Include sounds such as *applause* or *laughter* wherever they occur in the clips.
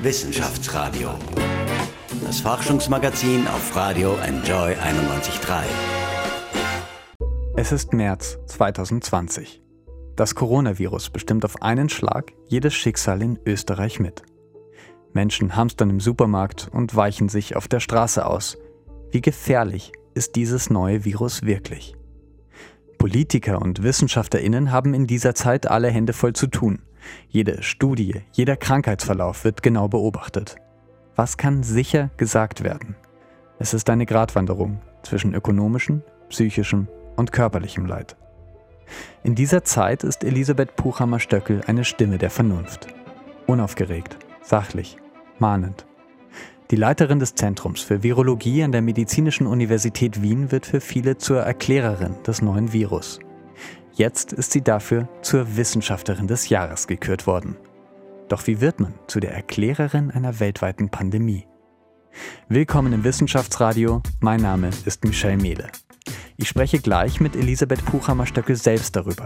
Wissenschaftsradio. Das Forschungsmagazin auf Radio Enjoy 91.3. Es ist März 2020. Das Coronavirus bestimmt auf einen Schlag jedes Schicksal in Österreich mit. Menschen hamstern im Supermarkt und weichen sich auf der Straße aus. Wie gefährlich ist dieses neue Virus wirklich? Politiker und Wissenschaftlerinnen haben in dieser Zeit alle Hände voll zu tun. Jede Studie, jeder Krankheitsverlauf wird genau beobachtet. Was kann sicher gesagt werden? Es ist eine Gratwanderung zwischen ökonomischem, psychischem und körperlichem Leid. In dieser Zeit ist Elisabeth Puchhammer-Stöckel eine Stimme der Vernunft. Unaufgeregt, sachlich, mahnend. Die Leiterin des Zentrums für Virologie an der Medizinischen Universität Wien wird für viele zur Erklärerin des neuen Virus. Jetzt ist sie dafür zur Wissenschaftlerin des Jahres gekürt worden. Doch wie wird man zu der Erklärerin einer weltweiten Pandemie? Willkommen im Wissenschaftsradio, mein Name ist Michelle Mehle. Ich spreche gleich mit Elisabeth Puchhammer-Stöckel selbst darüber.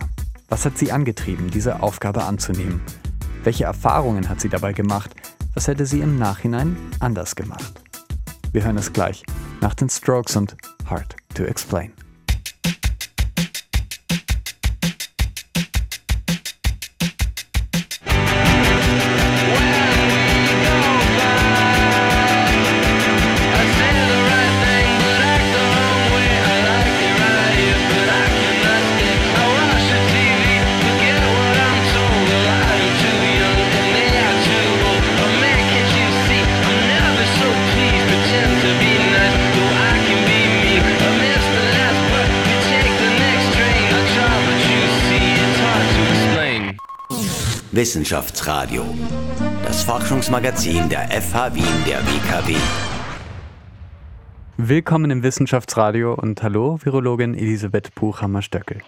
Was hat sie angetrieben, diese Aufgabe anzunehmen? Welche Erfahrungen hat sie dabei gemacht? Was hätte sie im Nachhinein anders gemacht? Wir hören es gleich nach den Strokes und Hard to Explain. Wissenschaftsradio. Das Forschungsmagazin der FH Wien der WKW. Willkommen im Wissenschaftsradio und hallo, Virologin Elisabeth Buchhammer-Stöckel.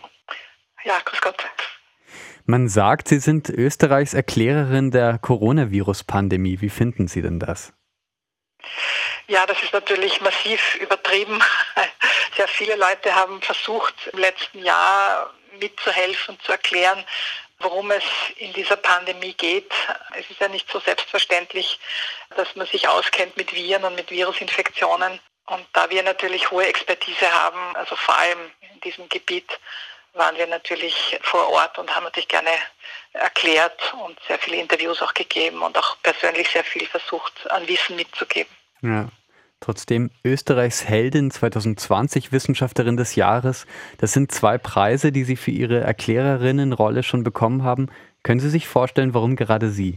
Ja, grüß Gott. Man sagt, Sie sind Österreichs Erklärerin der Coronavirus-Pandemie. Wie finden Sie denn das? Ja, das ist natürlich massiv übertrieben. Sehr viele Leute haben versucht, im letzten Jahr mitzuhelfen, zu erklären, worum es in dieser Pandemie geht. Es ist ja nicht so selbstverständlich, dass man sich auskennt mit Viren und mit Virusinfektionen. Und da wir natürlich hohe Expertise haben, also vor allem in diesem Gebiet, waren wir natürlich vor Ort und haben natürlich gerne erklärt und sehr viele Interviews auch gegeben und auch persönlich sehr viel versucht, an Wissen mitzugeben. Ja. Trotzdem Österreichs Heldin 2020 Wissenschaftlerin des Jahres. Das sind zwei Preise, die Sie für Ihre Erklärerinnenrolle schon bekommen haben. Können Sie sich vorstellen, warum gerade Sie?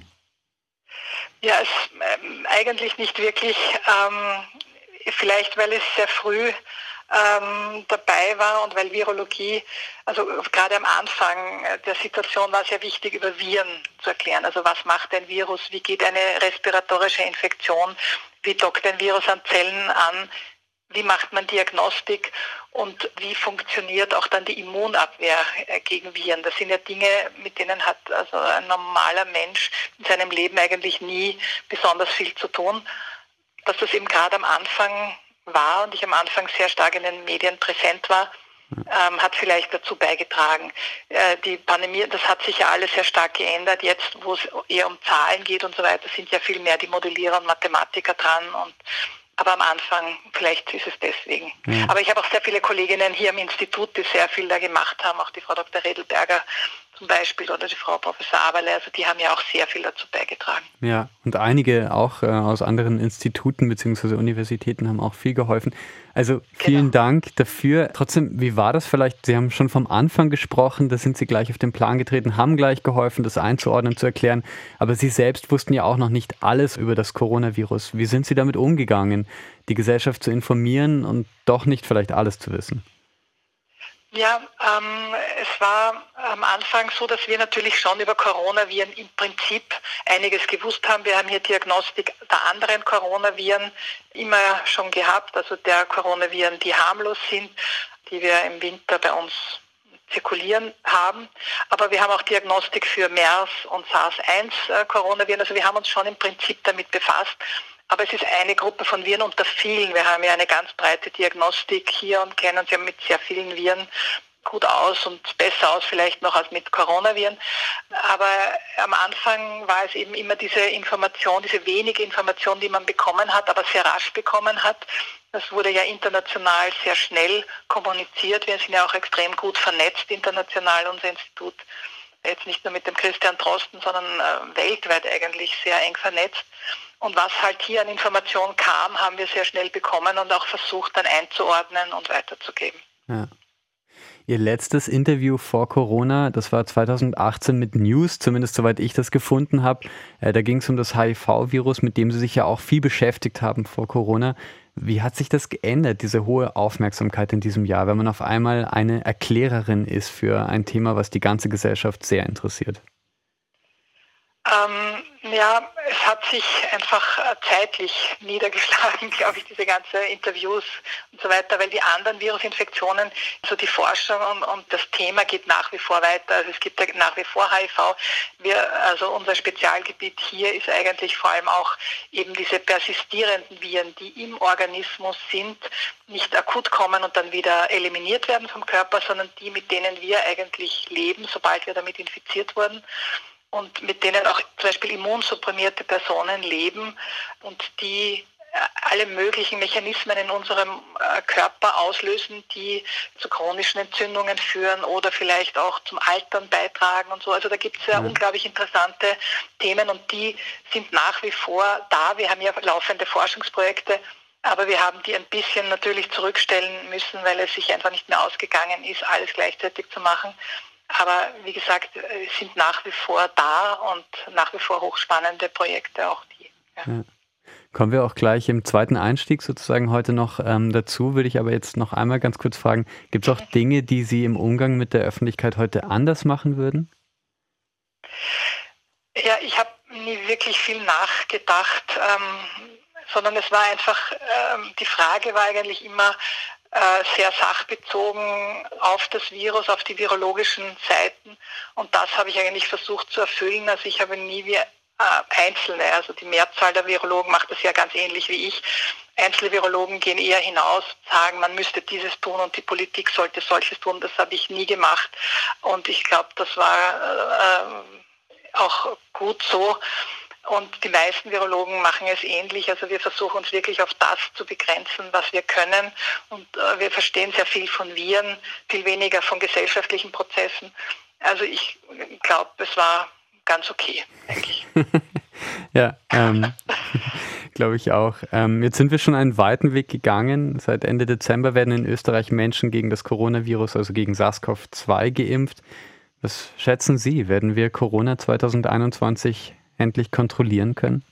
Ja, es, ähm, eigentlich nicht wirklich. Ähm, vielleicht, weil es sehr früh ähm, dabei war und weil Virologie, also gerade am Anfang der Situation war es ja wichtig, über Viren zu erklären. Also was macht ein Virus, wie geht eine respiratorische Infektion, wie dockt ein Virus an Zellen an, wie macht man Diagnostik und wie funktioniert auch dann die Immunabwehr äh, gegen Viren. Das sind ja Dinge, mit denen hat also ein normaler Mensch in seinem Leben eigentlich nie besonders viel zu tun. Dass das eben gerade am Anfang war und ich am Anfang sehr stark in den Medien präsent war, ähm, hat vielleicht dazu beigetragen. Äh, die Pandemie, das hat sich ja alles sehr stark geändert. Jetzt, wo es eher um Zahlen geht und so weiter, sind ja viel mehr die Modellierer und Mathematiker dran und aber am Anfang, vielleicht ist es deswegen. Ja. Aber ich habe auch sehr viele Kolleginnen hier im Institut, die sehr viel da gemacht haben, auch die Frau Dr. Redelberger zum Beispiel oder die Frau Professor Aberle, also die haben ja auch sehr viel dazu beigetragen. Ja, und einige auch äh, aus anderen Instituten bzw. Universitäten haben auch viel geholfen. Also vielen genau. Dank dafür. Trotzdem, wie war das vielleicht? Sie haben schon vom Anfang gesprochen, da sind Sie gleich auf den Plan getreten, haben gleich geholfen, das einzuordnen, zu erklären. Aber Sie selbst wussten ja auch noch nicht alles über das Coronavirus. Wie sind Sie damit umgegangen, die Gesellschaft zu informieren und doch nicht vielleicht alles zu wissen? Ja, ähm, es war am Anfang so, dass wir natürlich schon über Coronaviren im Prinzip einiges gewusst haben. Wir haben hier Diagnostik der anderen Coronaviren immer schon gehabt, also der Coronaviren, die harmlos sind, die wir im Winter bei uns zirkulieren haben. Aber wir haben auch Diagnostik für MERS und SARS-1 äh. Also wir haben uns schon im Prinzip damit befasst. Aber es ist eine Gruppe von Viren unter vielen. Wir haben ja eine ganz breite Diagnostik hier und kennen uns ja mit sehr vielen Viren gut aus und besser aus vielleicht noch als mit Coronaviren. Aber am Anfang war es eben immer diese Information, diese wenige Information, die man bekommen hat, aber sehr rasch bekommen hat. Das wurde ja international sehr schnell kommuniziert. Wir sind ja auch extrem gut vernetzt international, unser Institut. Jetzt nicht nur mit dem Christian Drosten, sondern äh, weltweit eigentlich sehr eng vernetzt. Und was halt hier an Informationen kam, haben wir sehr schnell bekommen und auch versucht dann einzuordnen und weiterzugeben. Ja. Ihr letztes Interview vor Corona, das war 2018 mit News, zumindest soweit ich das gefunden habe. Äh, da ging es um das HIV-Virus, mit dem Sie sich ja auch viel beschäftigt haben vor Corona. Wie hat sich das geändert, diese hohe Aufmerksamkeit in diesem Jahr, wenn man auf einmal eine Erklärerin ist für ein Thema, was die ganze Gesellschaft sehr interessiert? Ähm, ja, es hat sich einfach äh, zeitlich *laughs* niedergeschlagen, *laughs* glaube ich, diese ganzen Interviews und so weiter, weil die anderen Virusinfektionen, also die Forschung und, und das Thema geht nach wie vor weiter. Also es gibt nach wie vor HIV. Wir, also unser Spezialgebiet hier ist eigentlich vor allem auch eben diese persistierenden Viren, die im Organismus sind, nicht akut kommen und dann wieder eliminiert werden vom Körper, sondern die, mit denen wir eigentlich leben, sobald wir damit infiziert wurden und mit denen auch zum Beispiel immunsupprimierte Personen leben und die äh, alle möglichen Mechanismen in unserem äh, Körper auslösen, die zu chronischen Entzündungen führen oder vielleicht auch zum Altern beitragen und so. Also da gibt es ja mhm. unglaublich interessante Themen und die sind nach wie vor da. Wir haben ja laufende Forschungsprojekte, aber wir haben die ein bisschen natürlich zurückstellen müssen, weil es sich einfach nicht mehr ausgegangen ist, alles gleichzeitig zu machen. Aber wie gesagt, es sind nach wie vor da und nach wie vor hochspannende Projekte auch die. Ja. Ja. Kommen wir auch gleich im zweiten Einstieg sozusagen heute noch ähm, dazu, würde ich aber jetzt noch einmal ganz kurz fragen, gibt es auch Dinge, die Sie im Umgang mit der Öffentlichkeit heute anders machen würden? Ja, ich habe nie wirklich viel nachgedacht, ähm, sondern es war einfach, ähm, die Frage war eigentlich immer, äh, sehr sachbezogen auf das Virus, auf die virologischen Seiten. Und das habe ich eigentlich versucht zu erfüllen. Also ich habe nie wie äh, Einzelne, also die Mehrzahl der Virologen macht das ja ganz ähnlich wie ich. Einzelne Virologen gehen eher hinaus, sagen, man müsste dieses tun und die Politik sollte solches tun. Das habe ich nie gemacht. Und ich glaube, das war äh, auch gut so. Und die meisten Virologen machen es ähnlich. Also wir versuchen uns wirklich auf das zu begrenzen, was wir können. Und äh, wir verstehen sehr viel von Viren, viel weniger von gesellschaftlichen Prozessen. Also ich glaube, es war ganz okay, eigentlich. *laughs* ja, ähm, *laughs* glaube ich auch. Ähm, jetzt sind wir schon einen weiten Weg gegangen. Seit Ende Dezember werden in Österreich Menschen gegen das Coronavirus, also gegen SARS-CoV-2 geimpft. Was schätzen Sie? Werden wir Corona 2021 endlich kontrollieren können?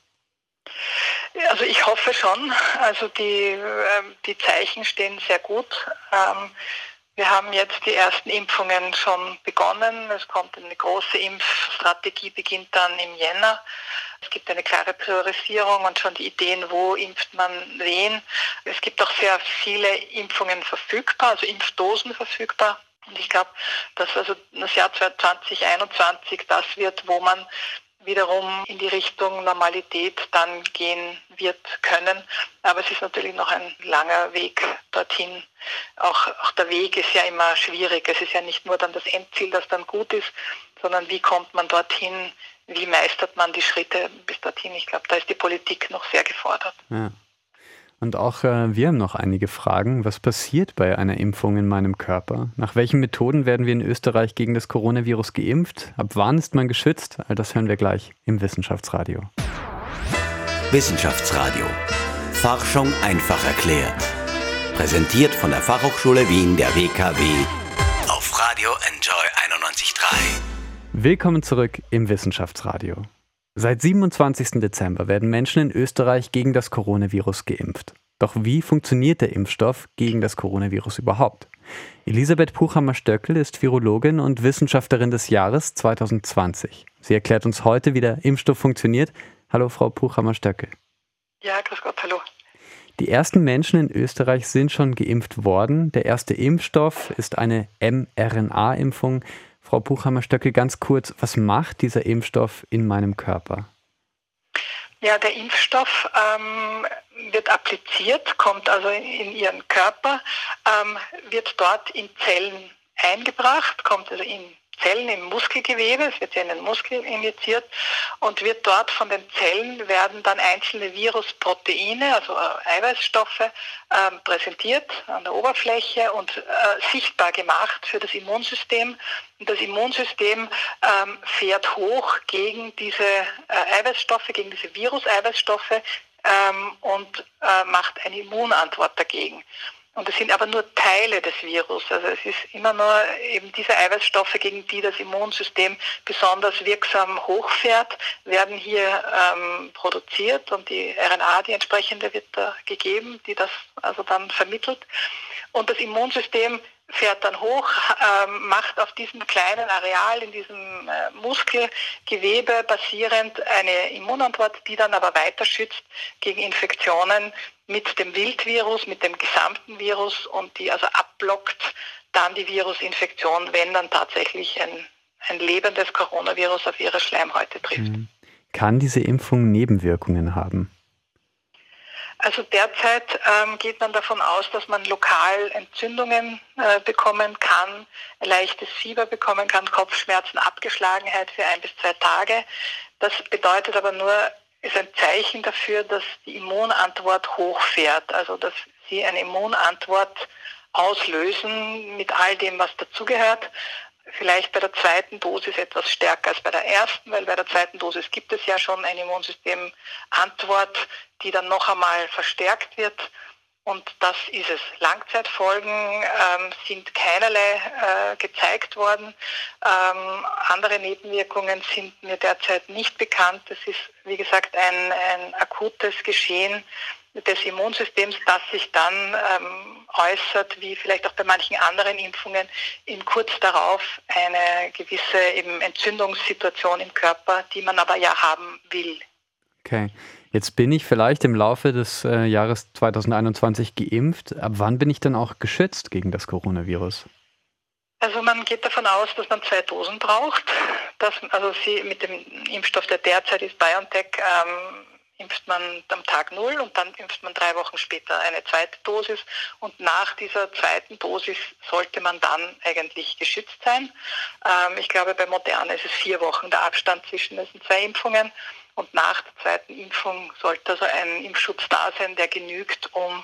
Also ich hoffe schon. Also die, ähm, die Zeichen stehen sehr gut. Ähm, wir haben jetzt die ersten Impfungen schon begonnen. Es kommt eine große Impfstrategie, beginnt dann im Jänner. Es gibt eine klare Priorisierung und schon die Ideen, wo impft man wen. Es gibt auch sehr viele Impfungen verfügbar, also Impfdosen verfügbar. Und ich glaube, dass also das Jahr 2021 das wird, wo man wiederum in die Richtung Normalität dann gehen wird können. Aber es ist natürlich noch ein langer Weg dorthin. Auch, auch der Weg ist ja immer schwierig. Es ist ja nicht nur dann das Endziel, das dann gut ist, sondern wie kommt man dorthin, wie meistert man die Schritte bis dorthin. Ich glaube, da ist die Politik noch sehr gefordert. Ja. Und auch äh, wir haben noch einige Fragen. Was passiert bei einer Impfung in meinem Körper? Nach welchen Methoden werden wir in Österreich gegen das Coronavirus geimpft? Ab wann ist man geschützt? All das hören wir gleich im Wissenschaftsradio. Wissenschaftsradio. Forschung einfach erklärt. Präsentiert von der Fachhochschule Wien der WKW auf Radio Enjoy 91.3. Willkommen zurück im Wissenschaftsradio. Seit 27. Dezember werden Menschen in Österreich gegen das Coronavirus geimpft. Doch wie funktioniert der Impfstoff gegen das Coronavirus überhaupt? Elisabeth Puchhammer-Stöckel ist Virologin und Wissenschaftlerin des Jahres 2020. Sie erklärt uns heute, wie der Impfstoff funktioniert. Hallo, Frau Puchhammer-Stöckel. Ja, grüß Gott, hallo. Die ersten Menschen in Österreich sind schon geimpft worden. Der erste Impfstoff ist eine mRNA-Impfung. Frau Buchhammer-Stöckel, ganz kurz, was macht dieser Impfstoff in meinem Körper? Ja, der Impfstoff ähm, wird appliziert, kommt also in, in Ihren Körper, ähm, wird dort in Zellen eingebracht, kommt also in Zellen im Muskelgewebe, es wird ja in den Muskel injiziert und wird dort von den Zellen werden dann einzelne Virusproteine, also äh, Eiweißstoffe, äh, präsentiert an der Oberfläche und äh, sichtbar gemacht für das Immunsystem. Und das Immunsystem ähm, fährt hoch gegen diese äh, Eiweißstoffe, gegen diese Virus-Eiweißstoffe ähm, und äh, macht eine Immunantwort dagegen. Und es sind aber nur Teile des Virus. Also es ist immer nur eben diese Eiweißstoffe, gegen die das Immunsystem besonders wirksam hochfährt, werden hier ähm, produziert und die RNA, die entsprechende, wird da gegeben, die das also dann vermittelt. Und das Immunsystem fährt dann hoch, äh, macht auf diesem kleinen Areal, in diesem äh, Muskelgewebe basierend eine Immunantwort, die dann aber weiter schützt gegen Infektionen mit dem Wildvirus, mit dem gesamten Virus und die also abblockt dann die Virusinfektion, wenn dann tatsächlich ein, ein lebendes Coronavirus auf ihre Schleimhäute trifft. Mhm. Kann diese Impfung Nebenwirkungen haben? Also derzeit ähm, geht man davon aus, dass man lokal Entzündungen äh, bekommen kann, leichtes Fieber bekommen kann, Kopfschmerzen, Abgeschlagenheit für ein bis zwei Tage. Das bedeutet aber nur, ist ein Zeichen dafür, dass die Immunantwort hochfährt, also dass sie eine Immunantwort auslösen mit all dem, was dazugehört vielleicht bei der zweiten Dosis etwas stärker als bei der ersten, weil bei der zweiten Dosis gibt es ja schon eine Immunsystemantwort, die dann noch einmal verstärkt wird. Und das ist es. Langzeitfolgen ähm, sind keinerlei äh, gezeigt worden. Ähm, andere Nebenwirkungen sind mir derzeit nicht bekannt. Es ist, wie gesagt, ein, ein akutes Geschehen des Immunsystems, das sich dann ähm, äußert, wie vielleicht auch bei manchen anderen Impfungen, in kurz darauf eine gewisse eben Entzündungssituation im Körper, die man aber ja haben will. Okay. Jetzt bin ich vielleicht im Laufe des äh, Jahres 2021 geimpft. Ab wann bin ich dann auch geschützt gegen das Coronavirus? Also man geht davon aus, dass man zwei Dosen braucht. Dass, also sie mit dem Impfstoff, der derzeit ist, BioNTech, ähm, impft man am Tag null und dann impft man drei Wochen später eine zweite Dosis. Und nach dieser zweiten Dosis sollte man dann eigentlich geschützt sein. Ähm, ich glaube, bei Moderna ist es vier Wochen der Abstand zwischen diesen zwei Impfungen. Und nach der zweiten Impfung sollte also ein Impfschutz da sein, der genügt, um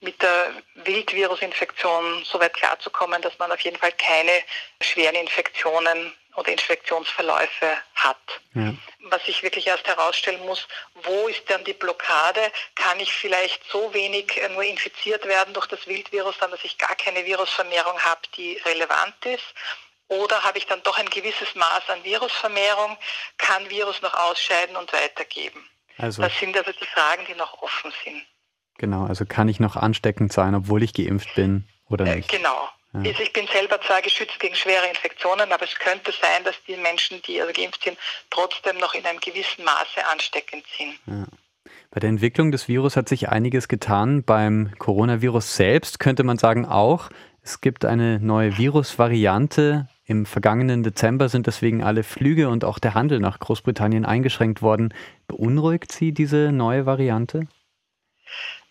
mit der Wildvirusinfektion so weit klarzukommen, dass man auf jeden Fall keine schweren Infektionen oder Infektionsverläufe hat. Ja. Was ich wirklich erst herausstellen muss, wo ist dann die Blockade? Kann ich vielleicht so wenig äh, nur infiziert werden durch das Wildvirus, dann dass ich gar keine Virusvermehrung habe, die relevant ist? Oder habe ich dann doch ein gewisses Maß an Virusvermehrung, kann Virus noch ausscheiden und weitergeben? Also, das sind also die Fragen, die noch offen sind. Genau, also kann ich noch ansteckend sein, obwohl ich geimpft bin oder äh, nicht? Äh, genau, ja. Also ich bin selber zwar geschützt gegen schwere Infektionen, aber es könnte sein, dass die Menschen, die also geimpft sind, trotzdem noch in einem gewissen Maße ansteckend sind. Ja. Bei der Entwicklung des Virus hat sich einiges getan. Beim Coronavirus selbst könnte man sagen auch, es gibt eine neue Virusvariante. Im vergangenen Dezember sind deswegen alle Flüge und auch der Handel nach Großbritannien eingeschränkt worden. Beunruhigt Sie diese neue Variante?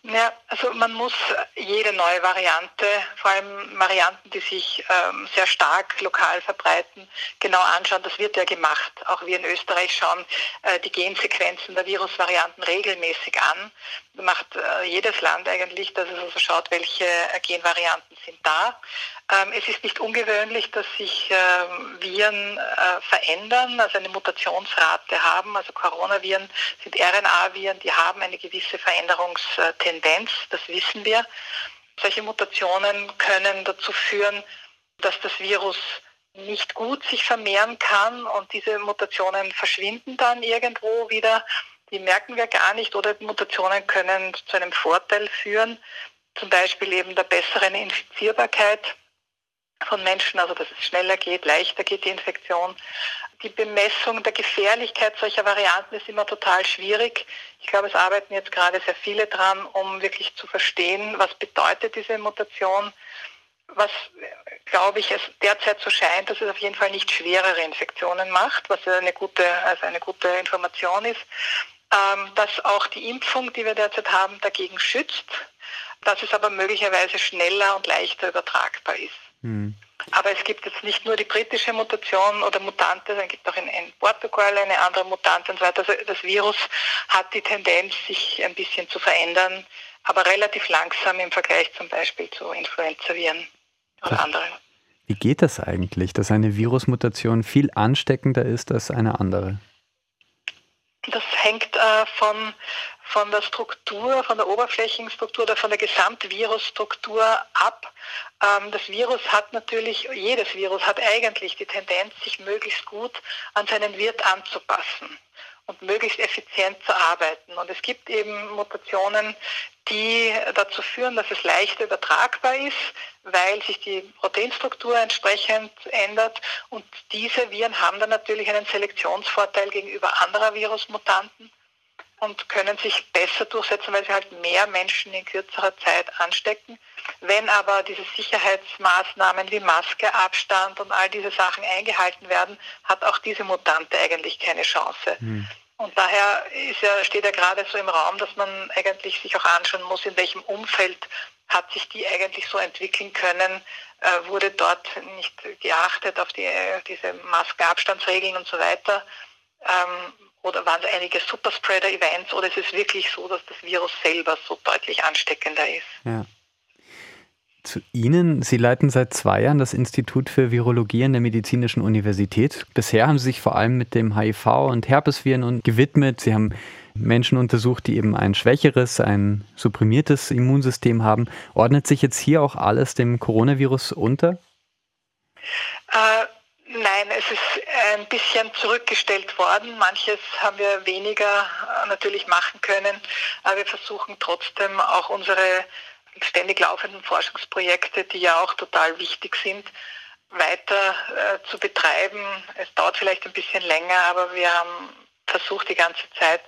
Ja, also man muss jede neue Variante, vor allem Varianten, die sich ähm, sehr stark lokal verbreiten, genau anschauen. Das wird ja gemacht. Auch wir in Österreich schauen äh, die Gensequenzen der Virusvarianten regelmäßig an. Das macht äh, jedes Land eigentlich, dass es also schaut, welche äh, Genvarianten sind da. Ähm, es ist nicht ungewöhnlich, dass sich ähm, Viren äh, verändern, also eine Mutationsrate haben. Also Coronaviren sind RNA-Viren, die haben eine gewisse Veränderungstendenz, das wissen wir. Solche Mutationen können dazu führen, dass das Virus nicht gut sich vermehren kann und diese Mutationen verschwinden dann irgendwo wieder. Die merken wir gar nicht oder Mutationen können zu einem Vorteil führen, zum Beispiel eben der besseren Infizierbarkeit von Menschen, also dass es schneller geht, leichter geht die Infektion. Die Bemessung der Gefährlichkeit solcher Varianten ist immer total schwierig. Ich glaube, es arbeiten jetzt gerade sehr viele dran, um wirklich zu verstehen, was bedeutet diese Mutation. Was, glaube ich, es derzeit so scheint, dass es auf jeden Fall nicht schwerere Infektionen macht, was eine gute, also eine gute Information ist. Ähm, dass auch die Impfung, die wir derzeit haben, dagegen schützt, dass es aber möglicherweise schneller und leichter übertragbar ist. Hm. Aber es gibt jetzt nicht nur die britische Mutation oder Mutante, es gibt auch in, in, Portugal eine andere Mutante und so weiter. Also das Virus hat die Tendenz, sich ein bisschen zu verändern, aber relativ langsam im Vergleich zum Beispiel zu Influenza-Viren oder anderen. Wie geht das eigentlich, dass eine Virusmutation viel ansteckender ist als eine andere? Das hängt äh, von, von der Struktur, von der Oberflächenstruktur oder von der Gesamtvirusstruktur ab. Ähm, das Virus hat natürlich, jedes Virus hat eigentlich die Tendenz, sich möglichst gut an seinen Wirt anzupassen und möglichst effizient zu arbeiten. Und es gibt eben Mutationen, die dazu führen, dass es leichter übertragbar ist, weil sich die Proteinstruktur entsprechend ändert. Und diese Viren haben dann natürlich einen Selektionsvorteil gegenüber anderer Virusmutanten und können sich besser durchsetzen, weil sie halt mehr Menschen in kürzerer Zeit anstecken. Wenn aber diese Sicherheitsmaßnahmen wie Maske, Abstand und all diese Sachen eingehalten werden, hat auch diese Mutante eigentlich keine Chance. Mhm. Und daher ja, steht ja gerade so im Raum, dass man eigentlich sich auch anschauen muss, in welchem Umfeld hat sich die eigentlich so entwickeln können, äh, wurde dort nicht geachtet auf die, diese Maskenabstandsregeln und so weiter. Ähm, oder waren es einige Superspreader-Events oder ist es wirklich so, dass das Virus selber so deutlich ansteckender ist? Ja. Zu Ihnen. Sie leiten seit zwei Jahren das Institut für Virologie an der Medizinischen Universität. Bisher haben Sie sich vor allem mit dem HIV und Herpesviren gewidmet. Sie haben Menschen untersucht, die eben ein schwächeres, ein supprimiertes Immunsystem haben. Ordnet sich jetzt hier auch alles dem Coronavirus unter? Äh, nein, es ist ein bisschen zurückgestellt worden. Manches haben wir weniger äh, natürlich machen können, aber wir versuchen trotzdem auch unsere ständig laufenden Forschungsprojekte, die ja auch total wichtig sind, weiter äh, zu betreiben. Es dauert vielleicht ein bisschen länger, aber wir haben versucht die ganze Zeit,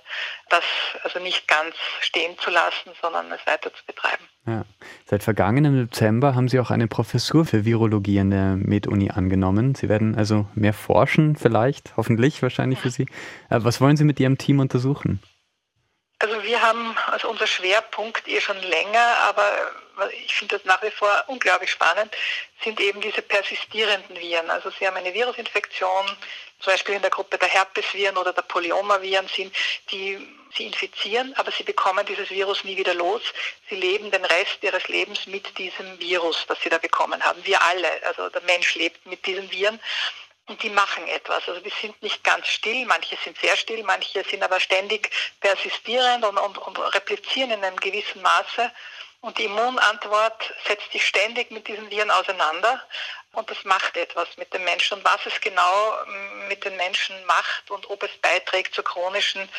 das also nicht ganz stehen zu lassen, sondern es weiter zu betreiben. Ja. Seit vergangenem Dezember haben Sie auch eine Professur für Virologie an der Med-Uni angenommen. Sie werden also mehr forschen, vielleicht, hoffentlich, wahrscheinlich für Sie. Äh, was wollen Sie mit Ihrem Team untersuchen? Also wir haben, also unser Schwerpunkt eh schon länger, aber ich finde das nach wie vor unglaublich spannend, sind eben diese persistierenden Viren. Also Sie haben eine Virusinfektion, zum Beispiel in der Gruppe der Herpesviren oder der Polyomaviren sind, die sie infizieren, aber sie bekommen dieses Virus nie wieder los. Sie leben den Rest ihres Lebens mit diesem Virus, das sie da bekommen haben. Wir alle, also der Mensch lebt mit diesen Viren und die machen etwas. Also die sind nicht ganz still, manche sind sehr still, manche sind aber ständig persistierend und, und, und replizieren in einem gewissen Maße. Und die Immunantwort setzt sich ständig mit diesen Viren auseinander und das macht etwas mit dem Menschen. Und was es genau mit den Menschen macht und ob es beiträgt zu chronischen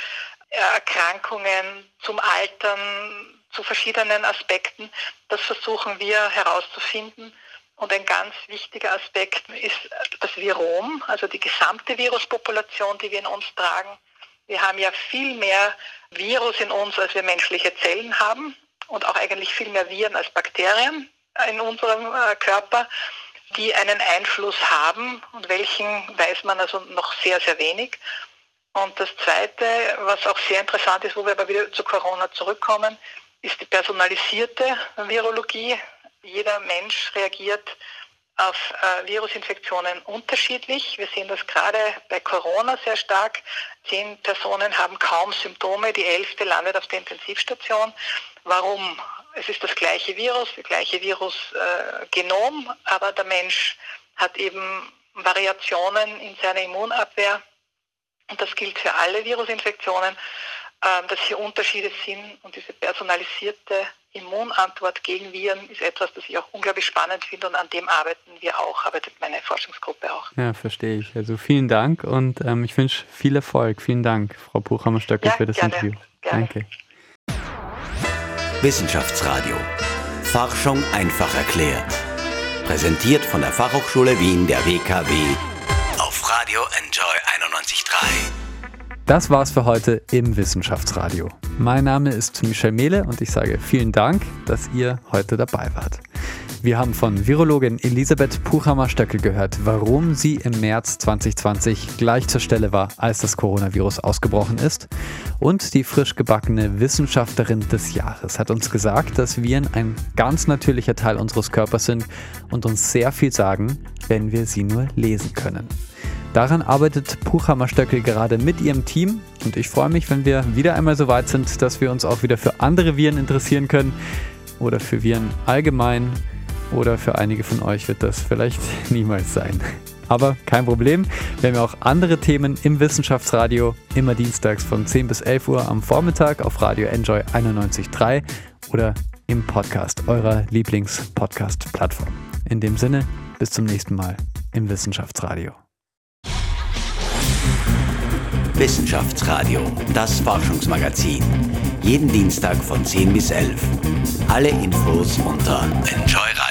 Erkrankungen, zum Altern, zu verschiedenen Aspekten, das versuchen wir herauszufinden. Und ein ganz wichtiger Aspekt ist das Virom, also die gesamte Viruspopulation, die wir in uns tragen. Wir haben ja viel mehr Virus in uns, als wir menschliche Zellen haben und auch eigentlich viel mehr Viren als Bakterien in unserem äh, Körper, die einen Einfluss haben und welchen weiß man also noch sehr, sehr wenig. Und das Zweite, was auch sehr interessant ist, wo wir aber wieder zu Corona zurückkommen, ist die personalisierte Virologie jeder Mensch reagiert auf äh, Virusinfektionen unterschiedlich. Wir sehen das gerade bei Corona sehr stark. Zehn Personen haben kaum Symptome, die elfte landet auf der Intensivstation. Warum? Es ist das gleiche Virus, das gleiche Virusgenom, äh, aber der Mensch hat eben Variationen in seiner Immunabwehr. Und das gilt für alle Virusinfektionen, äh, dass hier Unterschiede sind und diese personalisierte Immunantwort gegen Viren ist etwas, das ich auch unglaublich spannend finde und an dem arbeiten wir auch, arbeitet meine Forschungsgruppe auch. Ja, verstehe ich. Also vielen Dank und ähm, ich wünsche viel Erfolg. Vielen Dank, Frau Buchhammer-Stöckel, ja, für das gerne, Interview. Gerne. Danke. Wissenschaftsradio. Forschung einfach erklärt. Präsentiert von der Fachhochschule Wien der WKW auf Radio Enjoy 91.3. Das war's für heute im Wissenschaftsradio. Mein Name ist Michel Mehle und ich sage vielen Dank, dass ihr heute dabei wart. Wir haben von Virologin Elisabeth Puchhammer-Stöckel gehört, warum sie im März 2020 gleich zur Stelle war, als das Coronavirus ausgebrochen ist. Und die frisch gebackene Wissenschaftlerin des Jahres hat uns gesagt, dass Viren ein ganz natürlicher Teil unseres Körpers sind und uns sehr viel sagen, wenn wir sie nur lesen können. Daran arbeitet Puchhammer Stöckel gerade mit ihrem Team. Und ich freue mich, wenn wir wieder einmal so weit sind, dass wir uns auch wieder für andere Viren interessieren können oder für Viren allgemein oder für einige von euch wird das vielleicht *laughs* niemals sein. Aber kein Problem, wir haben ja auch andere Themen im Wissenschaftsradio, immer dienstags von 10 bis 11 Uhr am Vormittag auf Radio Enjoy 91.3 oder im Podcast eurer Lieblings-Podcast-Plattform. In dem Sinne, bis zum nächsten Mal im Wissenschaftsradio. Wissenschaftsradio, das Forschungsmagazin. Jeden Dienstag von 10 bis 11. Alle Infos unter Enjoy Radio.